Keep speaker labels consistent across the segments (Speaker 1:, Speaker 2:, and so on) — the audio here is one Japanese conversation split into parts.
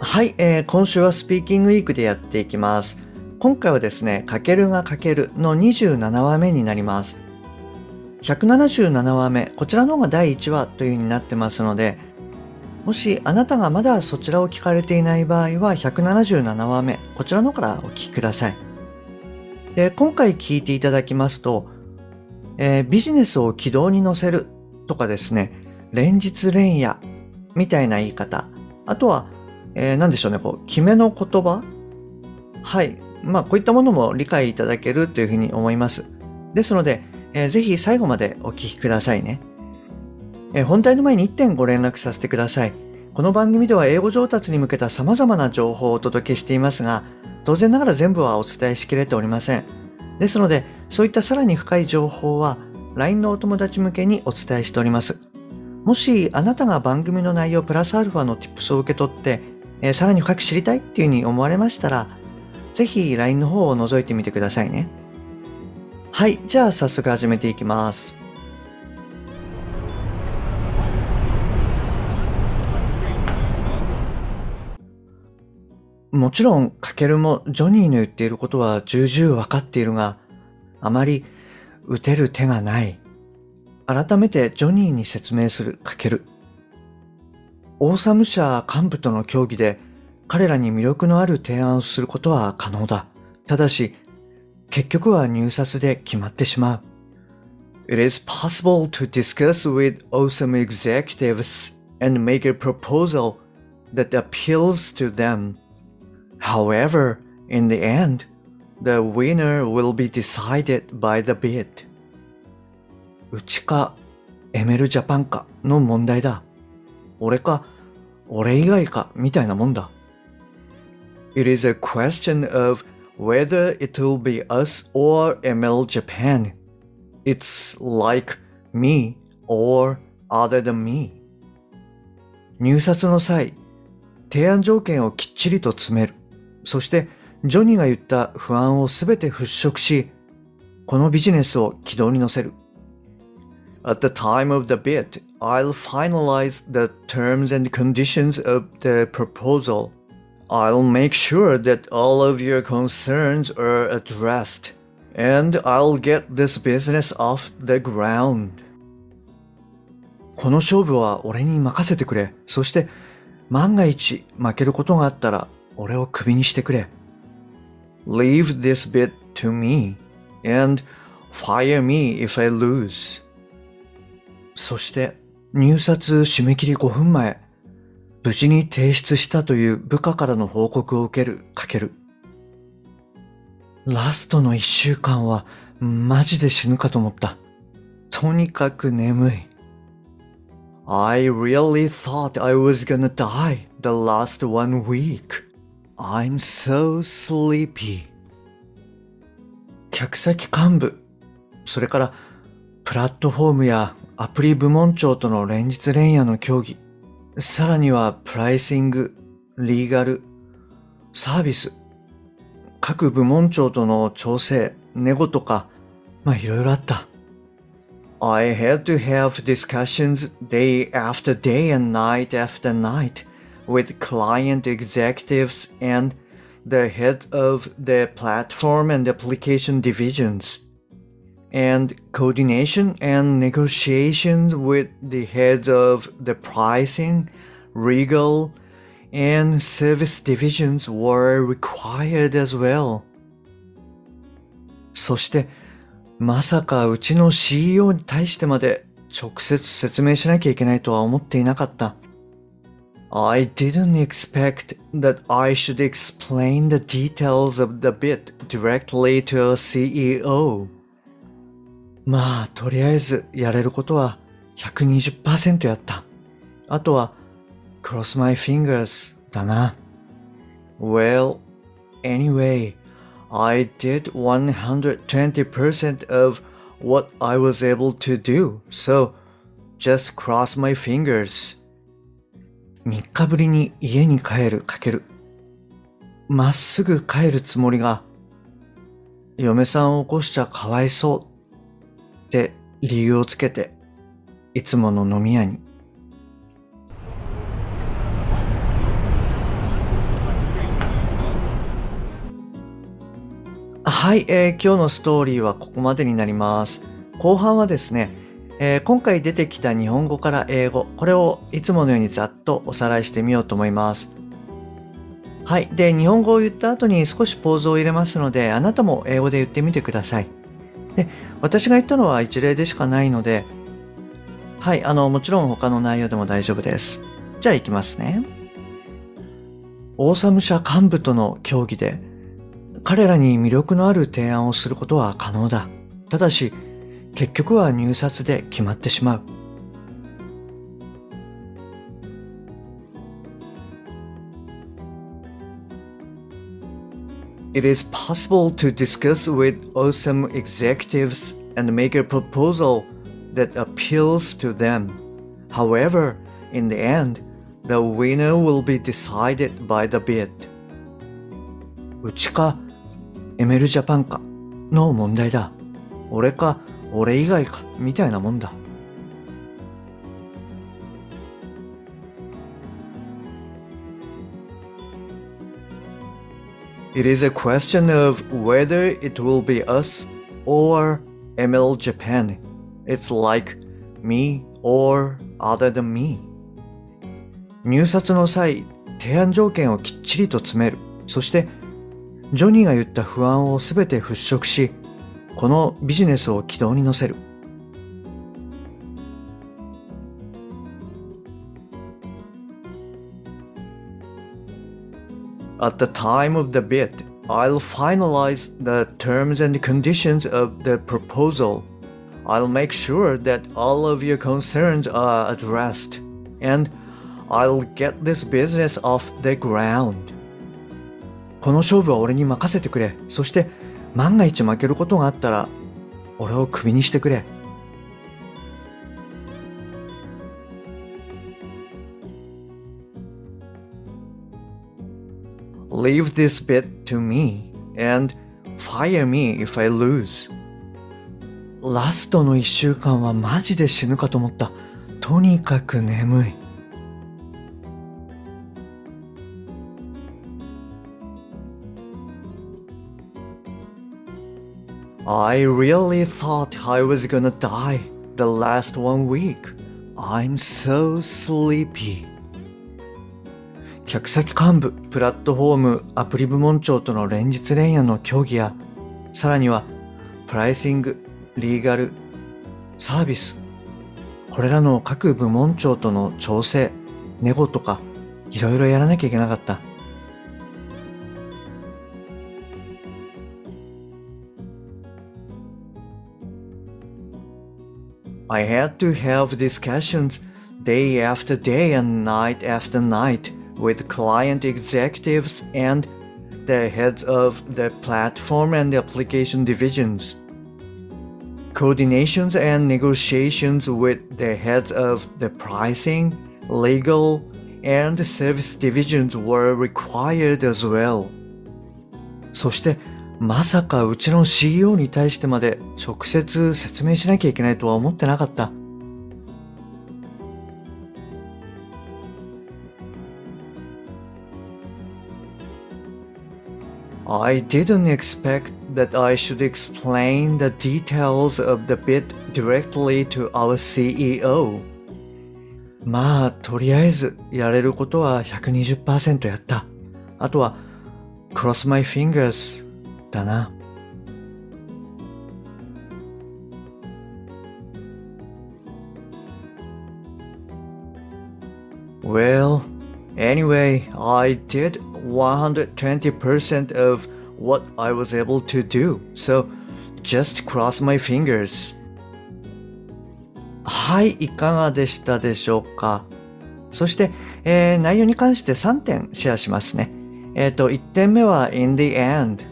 Speaker 1: はい、えー、今週はスピーキングウィークでやっていきます今回はですね、かけるがかけるの27話目になります。177話目、こちらの方が第1話という風になってますので、もしあなたがまだそちらを聞かれていない場合は、177話目、こちらの方からお聞きください。で今回聞いていただきますと、えー、ビジネスを軌道に乗せるとかですね、連日連夜みたいな言い方、あとは、えー、何でしょうね、こう、決めの言葉？はい。まあ、こういったものも理解いただけるというふうに思います。ですので、えー、ぜひ最後までお聞きくださいね。えー、本題の前に1点ご連絡させてください。この番組では英語上達に向けた様々な情報をお届けしていますが、当然ながら全部はお伝えしきれておりません。ですので、そういったさらに深い情報は LINE のお友達向けにお伝えしております。もしあなたが番組の内容プラスアルファの tips を受け取って、えー、さらに深く知りたいっていうふうに思われましたら、ぜひ LINE の方を覗いてみてくださいね。はい、じゃあ早速始めていきます。もちろん、かけるもジョニーの言っていることは重々わかっているが、あまり打てる手がない。改めてジョニーに説明するかける。オーサム社幹部との協議で彼らに魅力のある提案をすることは可能だ。ただし、結局は入札で決まってしまう。It is possible to discuss with awesome executives and make a proposal that appeals to them. However, in the end, the winner will be decided by the bid. うちかエメルジャパンかの問題だ。俺か俺以外かみたいなもんだ。It is a question of whether it will be us or ML Japan. It's like me or other than me. 入札の際、提案条件をきっちりと詰める。そして、ジョニーが言った不安をすべて払拭し、このビジネスを軌道に乗せる。At the time of the bid, I'll finalize the terms and conditions of the proposal. I'll make sure that all of your concerns are addressed, and I'll get this business off the ground. この勝負は俺に任せてくれ。そして万が一負けることがあったら俺をクビにしてくれ。Leave this bit to me and fire me if I lose. そして入札締め切り5分前。無事に提出したという部下からの報告を受けるかける。ラストの一週間はマジで死ぬかと思った。とにかく眠い。I really thought I was gonna die the last one week. I'm so sleepy. 客先幹部、それからプラットフォームやアプリ部門長との連日連夜の協議。さらにはプライシング、リーガル、サービス、各部門長との調整、ネゴとか、まあいろいろあった。I had to have discussions day after day and night after night with client executives and the head of the platform and application divisions. and coordination and negotiations with the heads of the pricing, legal, and service divisions were required as well. そして、まさかうちの CEO に対してまで直接説明しなきゃいけないとは思っていなかった。I didn't expect that I should explain the details of the bid directly to a CEO. まあ、とりあえずやれることは120%やった。あとは、cross my fingers だな。Well, Anyway, I did 120% of what I was able to do, so just cross my fingers. 3日ぶりに家に帰るかける。まっすぐ帰るつもりが、嫁さんを起こしちゃかわいそうって理由をつけて、いつもの飲み屋に。はい、えー、今日のストーリーはここまでになります。後半はですね、えー、今回出てきた日本語から英語、これをいつものようにざっとおさらいしてみようと思います。はい。で、日本語を言った後に少しポーズを入れますので、あなたも英語で言ってみてください。で、私が言ったのは一例でしかないので、はい、あの、もちろん他の内容でも大丈夫です。じゃあ行きますね。オーサム社幹部との協議で、彼らに魅力のある提案をすることは可能だ。ただし、結局は入札で決まってしまう。It is possible to discuss with awesome executives and make a proposal that appeals to them. However, in the end, the winner will be decided by the bid. うちか、エメルジャパンかの問題だ。俺か、俺以外か、みたいなもんだ。 It is a question of whether it will be us or ML Japan. It's like me or other than me. 入札の際、提案条件をきっちりと詰める。そして、ジョニーが言った不安をすべて払拭し、このビジネスを軌道に乗せる。At the time of the bid, I'll finalize the terms and conditions of the proposal. I'll make sure that all of your concerns are addressed, and I'll get this business off the ground. この勝負は俺に任せてくれ。そして万が一負けることがあったら俺をクビにしてくれ。 Leave this bit to me and fire me if I lose. ラストの一週間はマジで死ぬかと思った。とにかく眠い。I really thought I was gonna die the last one week. I'm so sleepy. 客先幹部、プラットフォーム、アプリ部門長との連日連夜の協議や、さらには、プライシング、リーガル、サービス、これらの各部門長との調整、ネゴとか、いろいろやらなきゃいけなかった。I had to have discussions day after day and night after night with client executives and the heads of the platform and application divisions. Coordinations and negotiations with the heads of the pricing, legal, and service divisions were required as well. そしてまさかうちの CEO に対してまで直接説明しなきゃいけないとは思ってなかった。 I didn't expect that I should explain the details of the bid directly to our CEO. まあ、とりあえずやれることは120%やった。あとは、cross my fingers だな。Well, anyway, I did 120% of what I was able to do. So just cross my fingers. はい、いかがでしたでしょうか？そして、えー、内容に関して3点シェアしますね。えっ、と、1点目は in the end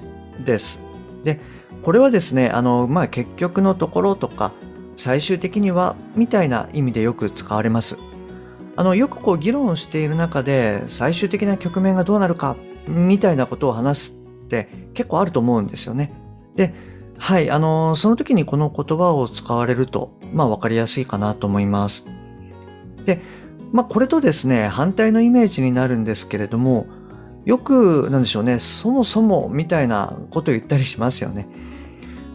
Speaker 1: です。で、これはですね、あの、まあ、結局のところとか、最終的にはみたいな意味でよく使われます。あの、よくこう議論している中で、最終的な局面がどうなるか、みたいなことを話すって結構あると思うんですよね。で、はい、あの、その時にこの言葉を使われると、まあ、わかりやすいかなと思います。で、まあ、これとですね、反対のイメージになるんですけれども、よく、なんでしょうね、そもそもみたいなことを言ったりしますよね。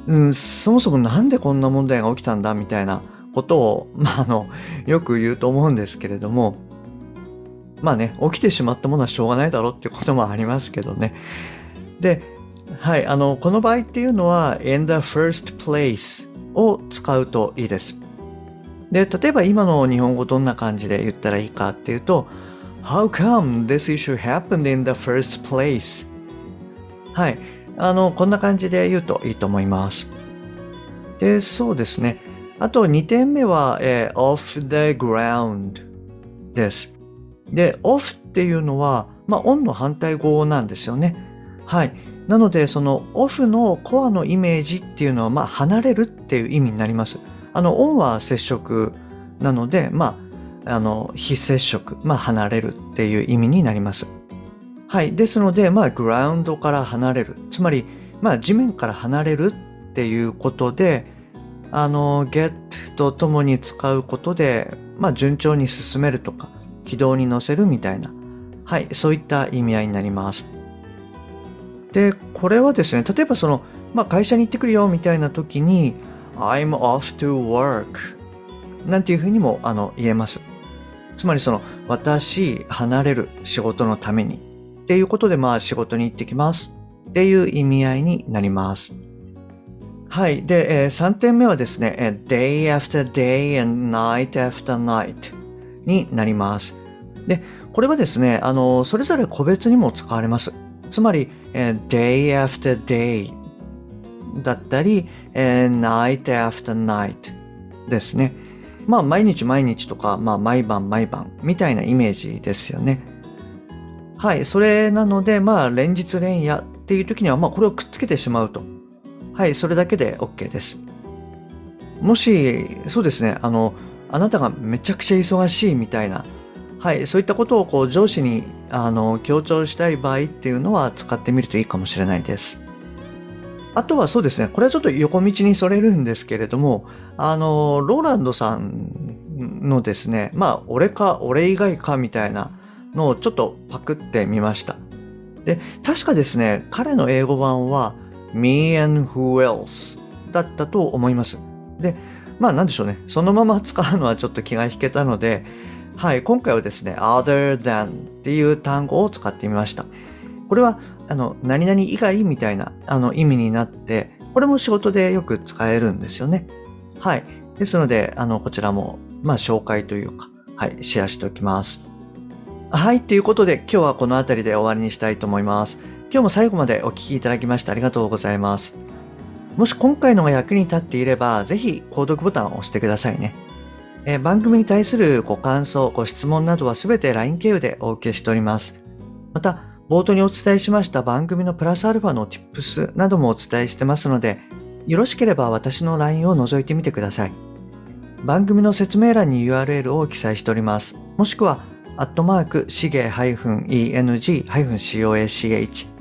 Speaker 1: うん、そもそもなんでこんな問題が起きたんだみたいなことを、まあ、あの、よく言うと思うんですけれども、まあね、起きてしまったものはしょうがないだろうっていうこともありますけどね。で、はい、あの、この場合っていうのは、in the first place を使うといいです。で、例えば今の日本語どんな感じで言ったらいいかっていうと、How come this issue happened in the first place? はい。あの、こんな感じで言うといいと思います。で、そうですね。あと2点目は、えー、off the ground です。で、off っていうのは、まあ、on の反対語なんですよね。はい。なので、その off のコアのイメージっていうのは、まあ、離れるっていう意味になります。あの、オンは接触なので、まあ、あの、非接触、まあ、離れるっていう意味になります。はい。ですので、まあ、グラウンドから離れる。つまり、まあ、地面から離れるっていうことで、あの、get とともに使うことで、まあ、順調に進めるとか、軌道に乗せるみたいな、はい、そういった意味合いになります。で、これはですね、例えばその、まあ、会社に行ってくるよみたいな時に、I'm off to work なんていうふうにもあの言えます。つまりその私離れる仕事のためにっていうことでまあ仕事に行ってきますっていう意味合いになります。はい。で、えー、3点目はですね、day after day and night after night になります。で、これはですね、あの、それぞれ個別にも使われます。つまり、えー、day after day だったり、えー、night after night ですね。まあ、毎日毎日とか、まあ、毎晩毎晩みたいなイメージですよね。はい。それなので、まあ、連日連夜っていう時には、まあ、これをくっつけてしまうと。はい。それだけで OK です。もし、そうですね、あの、あなたがめちゃくちゃ忙しいみたいな、はい。そういったことをこう上司にあの強調したい場合っていうのは使ってみるといいかもしれないです。あとはそうですね、これはちょっと横道にそれるんですけれども、あの、ローランドさんのですね、まあ、俺か、俺以外かみたいなのをちょっとパクってみました。で、確かですね、彼の英語版は、me and who else だったと思います。で、まあなんでしょうね、そのまま使うのはちょっと気が引けたので、はい、今回はですね、other than っていう単語を使ってみました。これは、あの、何々以外みたいなあの意味になって、これも仕事でよく使えるんですよね。はい。ですので、あの、こちらも、まあ、紹介というか、はい、シェアしておきます。はい、ということで、今日はこの辺りで終わりにしたいと思います。今日も最後までお聴きいただきましてありがとうございます。もし今回のが役に立っていれば、ぜひ、購読ボタンを押してくださいね。え番組に対するご感想、ご質問などはすべて LINE 経由でお受けしております。また、冒頭にお伝えしました番組のプラスアルファの Tips などもお伝えしてますので、よろしければ私の LINE を覗いてみてください。番組の説明欄に URL を記載しております。もしくは、アットマーク、しげ -eng-coach